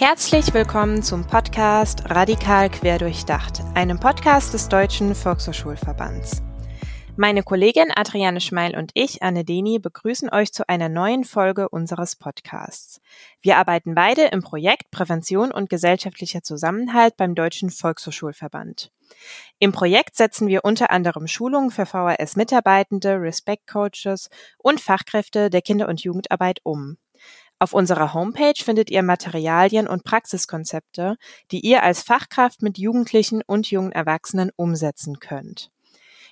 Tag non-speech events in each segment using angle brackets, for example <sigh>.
Herzlich willkommen zum Podcast Radikal Querdurchdacht, einem Podcast des Deutschen Volkshochschulverbands. Meine Kollegin Adriane Schmeil und ich, Anne Deni, begrüßen euch zu einer neuen Folge unseres Podcasts. Wir arbeiten beide im Projekt Prävention und gesellschaftlicher Zusammenhalt beim Deutschen Volkshochschulverband. Im Projekt setzen wir unter anderem Schulungen für VHS-Mitarbeitende, Respect-Coaches und Fachkräfte der Kinder- und Jugendarbeit um. Auf unserer Homepage findet ihr Materialien und Praxiskonzepte, die ihr als Fachkraft mit Jugendlichen und jungen Erwachsenen umsetzen könnt.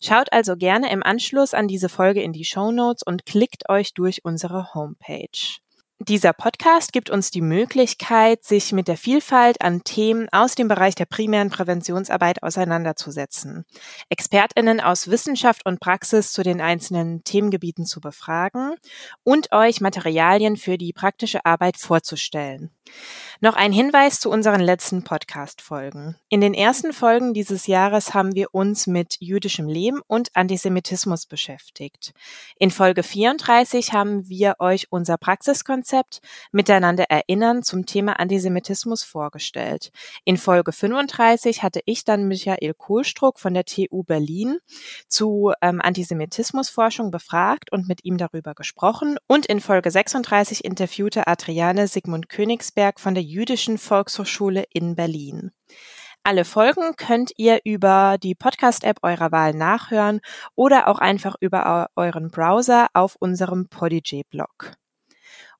Schaut also gerne im Anschluss an diese Folge in die Show Notes und klickt euch durch unsere Homepage. Dieser Podcast gibt uns die Möglichkeit, sich mit der Vielfalt an Themen aus dem Bereich der primären Präventionsarbeit auseinanderzusetzen, Expertinnen aus Wissenschaft und Praxis zu den einzelnen Themengebieten zu befragen und euch Materialien für die praktische Arbeit vorzustellen. Noch ein Hinweis zu unseren letzten Podcast-Folgen. In den ersten Folgen dieses Jahres haben wir uns mit jüdischem Leben und Antisemitismus beschäftigt. In Folge 34 haben wir euch unser Praxiskonzept Miteinander erinnern zum Thema Antisemitismus vorgestellt. In Folge 35 hatte ich dann Michael Kohlstruck von der TU Berlin zu ähm, Antisemitismusforschung befragt und mit ihm darüber gesprochen. Und in Folge 36 interviewte Adriane Sigmund Königsberg von der Jüdischen Volkshochschule in Berlin. Alle Folgen könnt ihr über die Podcast-App eurer Wahl nachhören oder auch einfach über euren Browser auf unserem Podigy-Blog.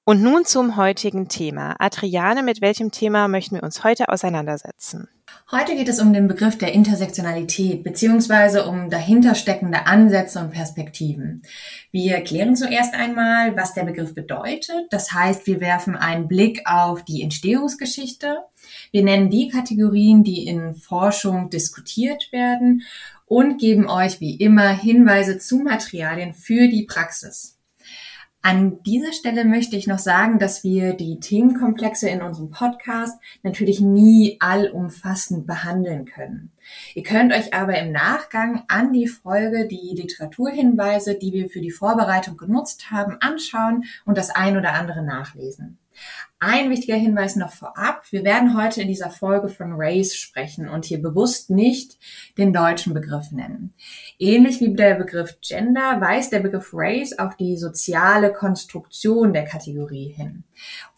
Und nun zum heutigen Thema. Adriane, mit welchem Thema möchten wir uns heute auseinandersetzen? Heute geht es um den Begriff der Intersektionalität beziehungsweise um dahintersteckende Ansätze und Perspektiven. Wir klären zuerst einmal, was der Begriff bedeutet. Das heißt, wir werfen einen Blick auf die Entstehungsgeschichte. Wir nennen die Kategorien, die in Forschung diskutiert werden und geben euch wie immer Hinweise zu Materialien für die Praxis. An dieser Stelle möchte ich noch sagen, dass wir die Themenkomplexe in unserem Podcast natürlich nie allumfassend behandeln können. Ihr könnt euch aber im Nachgang an die Folge die Literaturhinweise, die wir für die Vorbereitung genutzt haben, anschauen und das ein oder andere nachlesen. Ein wichtiger Hinweis noch vorab. Wir werden heute in dieser Folge von Race sprechen und hier bewusst nicht den deutschen Begriff nennen. Ähnlich wie der Begriff Gender weist der Begriff Race auf die soziale Konstruktion der Kategorie hin.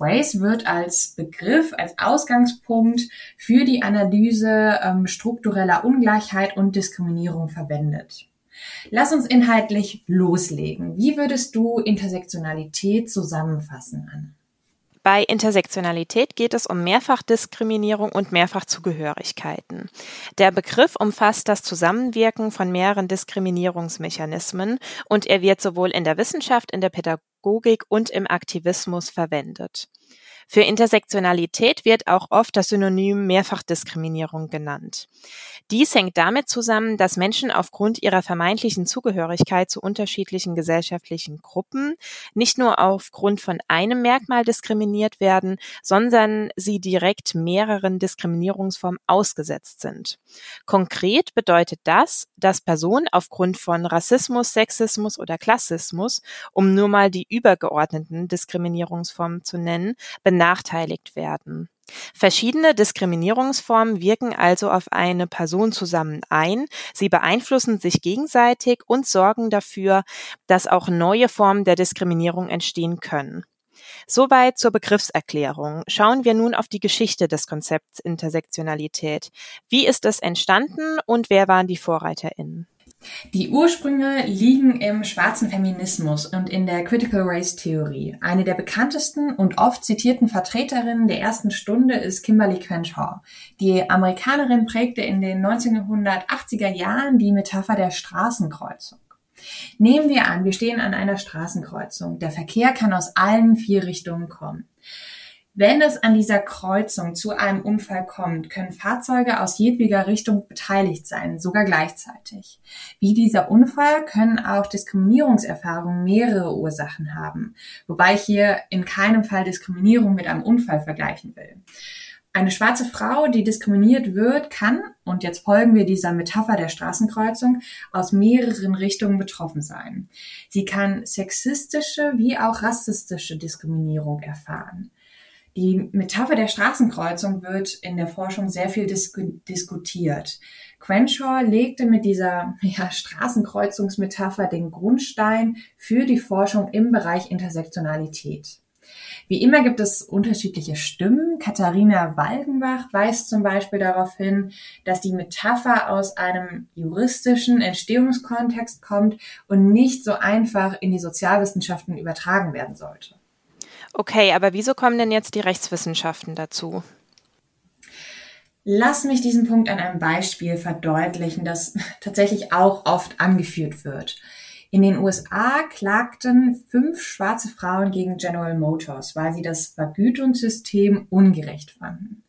Race wird als Begriff, als Ausgangspunkt für die Analyse ähm, struktureller Ungleichheit und Diskriminierung verwendet. Lass uns inhaltlich loslegen. Wie würdest du Intersektionalität zusammenfassen, Anne? Bei Intersektionalität geht es um Mehrfachdiskriminierung und Mehrfachzugehörigkeiten. Der Begriff umfasst das Zusammenwirken von mehreren Diskriminierungsmechanismen und er wird sowohl in der Wissenschaft, in der Pädagogik und im Aktivismus verwendet. Für Intersektionalität wird auch oft das Synonym Mehrfachdiskriminierung genannt. Dies hängt damit zusammen, dass Menschen aufgrund ihrer vermeintlichen Zugehörigkeit zu unterschiedlichen gesellschaftlichen Gruppen nicht nur aufgrund von einem Merkmal diskriminiert werden, sondern sie direkt mehreren Diskriminierungsformen ausgesetzt sind. Konkret bedeutet das, dass Personen aufgrund von Rassismus, Sexismus oder Klassismus, um nur mal die übergeordneten Diskriminierungsformen zu nennen, benachteiligt werden. Verschiedene Diskriminierungsformen wirken also auf eine Person zusammen ein, sie beeinflussen sich gegenseitig und sorgen dafür, dass auch neue Formen der Diskriminierung entstehen können. Soweit zur Begriffserklärung. Schauen wir nun auf die Geschichte des Konzepts Intersektionalität. Wie ist es entstanden und wer waren die VorreiterInnen? Die Ursprünge liegen im schwarzen Feminismus und in der Critical Race Theorie. Eine der bekanntesten und oft zitierten Vertreterinnen der ersten Stunde ist Kimberly Crenshaw. Die Amerikanerin prägte in den 1980er Jahren die Metapher der Straßenkreuzung. Nehmen wir an, wir stehen an einer Straßenkreuzung. Der Verkehr kann aus allen vier Richtungen kommen. Wenn es an dieser Kreuzung zu einem Unfall kommt, können Fahrzeuge aus jedweder Richtung beteiligt sein, sogar gleichzeitig. Wie dieser Unfall können auch Diskriminierungserfahrungen mehrere Ursachen haben, wobei ich hier in keinem Fall Diskriminierung mit einem Unfall vergleichen will. Eine schwarze Frau, die diskriminiert wird, kann, und jetzt folgen wir dieser Metapher der Straßenkreuzung, aus mehreren Richtungen betroffen sein. Sie kann sexistische wie auch rassistische Diskriminierung erfahren. Die Metapher der Straßenkreuzung wird in der Forschung sehr viel disku diskutiert. Crenshaw legte mit dieser <laughs> ja, Straßenkreuzungsmetapher den Grundstein für die Forschung im Bereich Intersektionalität. Wie immer gibt es unterschiedliche Stimmen. Katharina Waldenbach weist zum Beispiel darauf hin, dass die Metapher aus einem juristischen Entstehungskontext kommt und nicht so einfach in die Sozialwissenschaften übertragen werden sollte. Okay, aber wieso kommen denn jetzt die Rechtswissenschaften dazu? Lass mich diesen Punkt an einem Beispiel verdeutlichen, das <laughs> tatsächlich auch oft angeführt wird. In den USA klagten fünf schwarze Frauen gegen General Motors, weil sie das Vergütungssystem ungerecht fanden.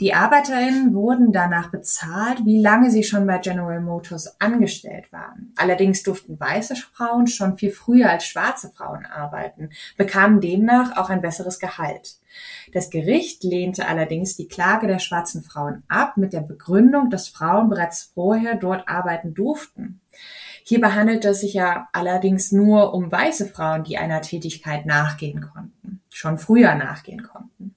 Die Arbeiterinnen wurden danach bezahlt, wie lange sie schon bei General Motors angestellt waren. Allerdings durften weiße Frauen schon viel früher als schwarze Frauen arbeiten, bekamen demnach auch ein besseres Gehalt. Das Gericht lehnte allerdings die Klage der schwarzen Frauen ab mit der Begründung, dass Frauen bereits vorher dort arbeiten durften. Hierbei handelt es sich ja allerdings nur um weiße Frauen, die einer Tätigkeit nachgehen konnten, schon früher nachgehen konnten.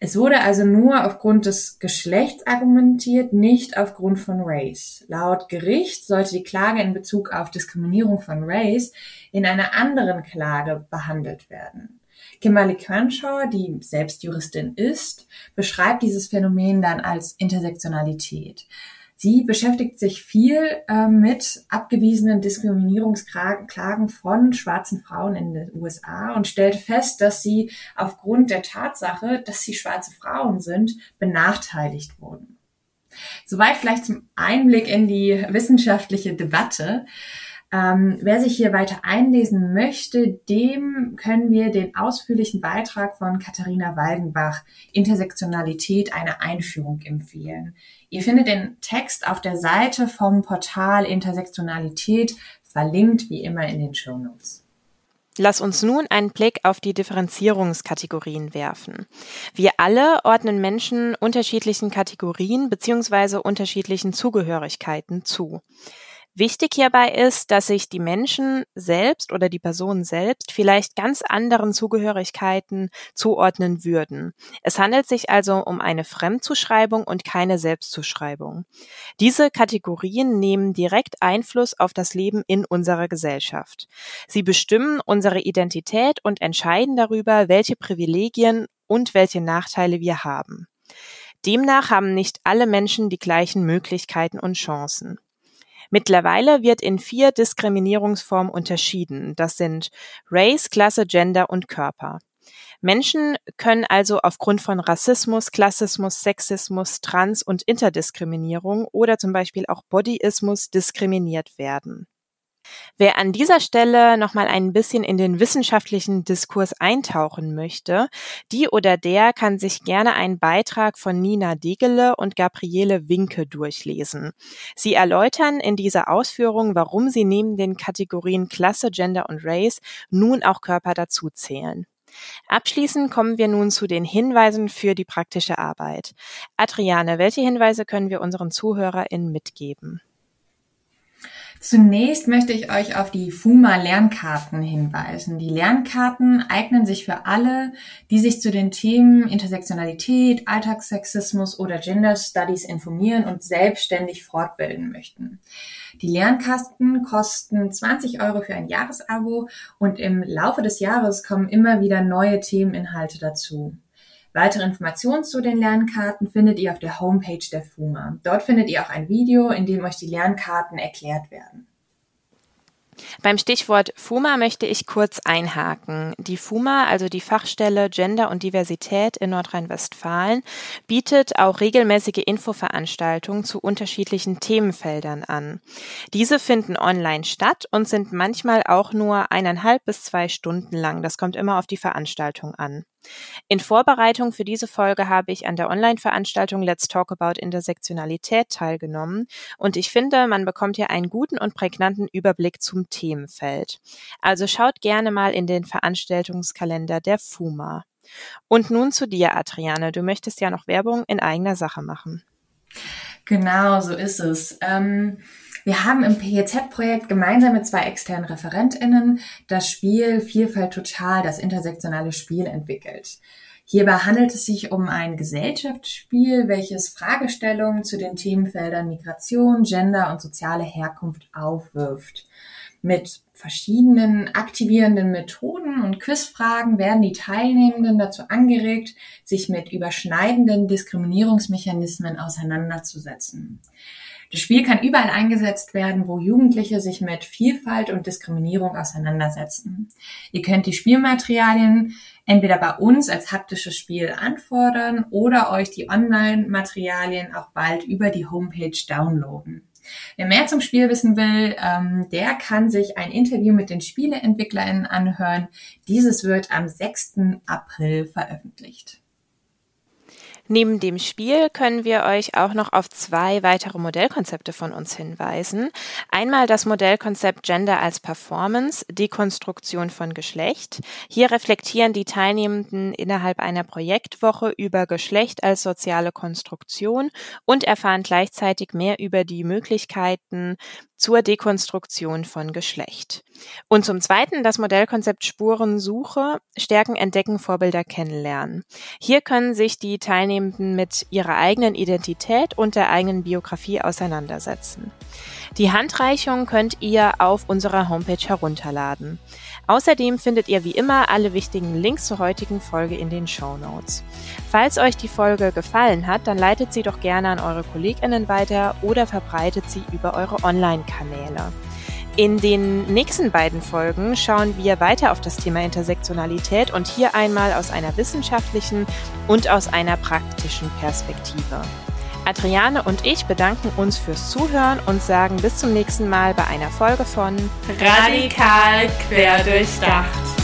Es wurde also nur aufgrund des Geschlechts argumentiert, nicht aufgrund von Race. Laut Gericht sollte die Klage in Bezug auf Diskriminierung von Race in einer anderen Klage behandelt werden. Kimberly Crenshaw, die selbst Juristin ist, beschreibt dieses Phänomen dann als Intersektionalität. Sie beschäftigt sich viel äh, mit abgewiesenen Diskriminierungsklagen von schwarzen Frauen in den USA und stellt fest, dass sie aufgrund der Tatsache, dass sie schwarze Frauen sind, benachteiligt wurden. Soweit vielleicht zum Einblick in die wissenschaftliche Debatte. Ähm, wer sich hier weiter einlesen möchte, dem können wir den ausführlichen Beitrag von Katharina Waldenbach Intersektionalität eine Einführung empfehlen. Ihr findet den Text auf der Seite vom Portal Intersektionalität, verlinkt wie immer in den Show Notes. Lass uns nun einen Blick auf die Differenzierungskategorien werfen. Wir alle ordnen Menschen unterschiedlichen Kategorien bzw. unterschiedlichen Zugehörigkeiten zu. Wichtig hierbei ist, dass sich die Menschen selbst oder die Personen selbst vielleicht ganz anderen Zugehörigkeiten zuordnen würden. Es handelt sich also um eine Fremdzuschreibung und keine Selbstzuschreibung. Diese Kategorien nehmen direkt Einfluss auf das Leben in unserer Gesellschaft. Sie bestimmen unsere Identität und entscheiden darüber, welche Privilegien und welche Nachteile wir haben. Demnach haben nicht alle Menschen die gleichen Möglichkeiten und Chancen. Mittlerweile wird in vier Diskriminierungsformen unterschieden. Das sind Race, Klasse, Gender und Körper. Menschen können also aufgrund von Rassismus, Klassismus, Sexismus, Trans- und Interdiskriminierung oder zum Beispiel auch Bodyismus diskriminiert werden. Wer an dieser Stelle nochmal ein bisschen in den wissenschaftlichen Diskurs eintauchen möchte, die oder der kann sich gerne einen Beitrag von Nina Degele und Gabriele Winke durchlesen. Sie erläutern in dieser Ausführung, warum sie neben den Kategorien Klasse, Gender und Race nun auch Körper dazuzählen. Abschließend kommen wir nun zu den Hinweisen für die praktische Arbeit. Adriane, welche Hinweise können wir unseren ZuhörerInnen mitgeben? Zunächst möchte ich euch auf die FUMA Lernkarten hinweisen. Die Lernkarten eignen sich für alle, die sich zu den Themen Intersektionalität, Alltagssexismus oder Gender Studies informieren und selbstständig fortbilden möchten. Die Lernkarten kosten 20 Euro für ein Jahresabo und im Laufe des Jahres kommen immer wieder neue Themeninhalte dazu. Weitere Informationen zu den Lernkarten findet ihr auf der Homepage der FUMA. Dort findet ihr auch ein Video, in dem euch die Lernkarten erklärt werden. Beim Stichwort FUMA möchte ich kurz einhaken. Die FUMA, also die Fachstelle Gender und Diversität in Nordrhein-Westfalen, bietet auch regelmäßige Infoveranstaltungen zu unterschiedlichen Themenfeldern an. Diese finden online statt und sind manchmal auch nur eineinhalb bis zwei Stunden lang. Das kommt immer auf die Veranstaltung an. In Vorbereitung für diese Folge habe ich an der Online-Veranstaltung Let's Talk About Intersektionalität teilgenommen und ich finde, man bekommt hier einen guten und prägnanten Überblick zum Themenfeld. Also schaut gerne mal in den Veranstaltungskalender der FUMA. Und nun zu dir, Adriane. Du möchtest ja noch Werbung in eigener Sache machen. Genau, so ist es. Ähm wir haben im PEZ-Projekt gemeinsam mit zwei externen ReferentInnen das Spiel Vielfalt Total, das intersektionale Spiel entwickelt. Hierbei handelt es sich um ein Gesellschaftsspiel, welches Fragestellungen zu den Themenfeldern Migration, Gender und soziale Herkunft aufwirft. Mit verschiedenen aktivierenden Methoden und Quizfragen werden die Teilnehmenden dazu angeregt, sich mit überschneidenden Diskriminierungsmechanismen auseinanderzusetzen. Das Spiel kann überall eingesetzt werden, wo Jugendliche sich mit Vielfalt und Diskriminierung auseinandersetzen. Ihr könnt die Spielmaterialien entweder bei uns als haptisches Spiel anfordern oder euch die Online-Materialien auch bald über die Homepage downloaden. Wer mehr zum Spiel wissen will, ähm, der kann sich ein Interview mit den SpieleentwicklerInnen anhören. Dieses wird am 6. April veröffentlicht. Neben dem Spiel können wir euch auch noch auf zwei weitere Modellkonzepte von uns hinweisen. Einmal das Modellkonzept Gender als Performance, Dekonstruktion von Geschlecht. Hier reflektieren die Teilnehmenden innerhalb einer Projektwoche über Geschlecht als soziale Konstruktion und erfahren gleichzeitig mehr über die Möglichkeiten zur Dekonstruktion von Geschlecht. Und zum Zweiten das Modellkonzept Spurensuche, Stärken entdecken, Vorbilder kennenlernen. Hier können sich die Teilnehmenden mit ihrer eigenen Identität und der eigenen Biografie auseinandersetzen. Die Handreichung könnt ihr auf unserer Homepage herunterladen. Außerdem findet ihr wie immer alle wichtigen Links zur heutigen Folge in den Show Notes. Falls euch die Folge gefallen hat, dann leitet sie doch gerne an eure KollegInnen weiter oder verbreitet sie über eure Online-Kanäle. In den nächsten beiden Folgen schauen wir weiter auf das Thema Intersektionalität und hier einmal aus einer wissenschaftlichen und aus einer praktischen Perspektive. Adriane und ich bedanken uns fürs Zuhören und sagen bis zum nächsten Mal bei einer Folge von Radikal quer durchdacht.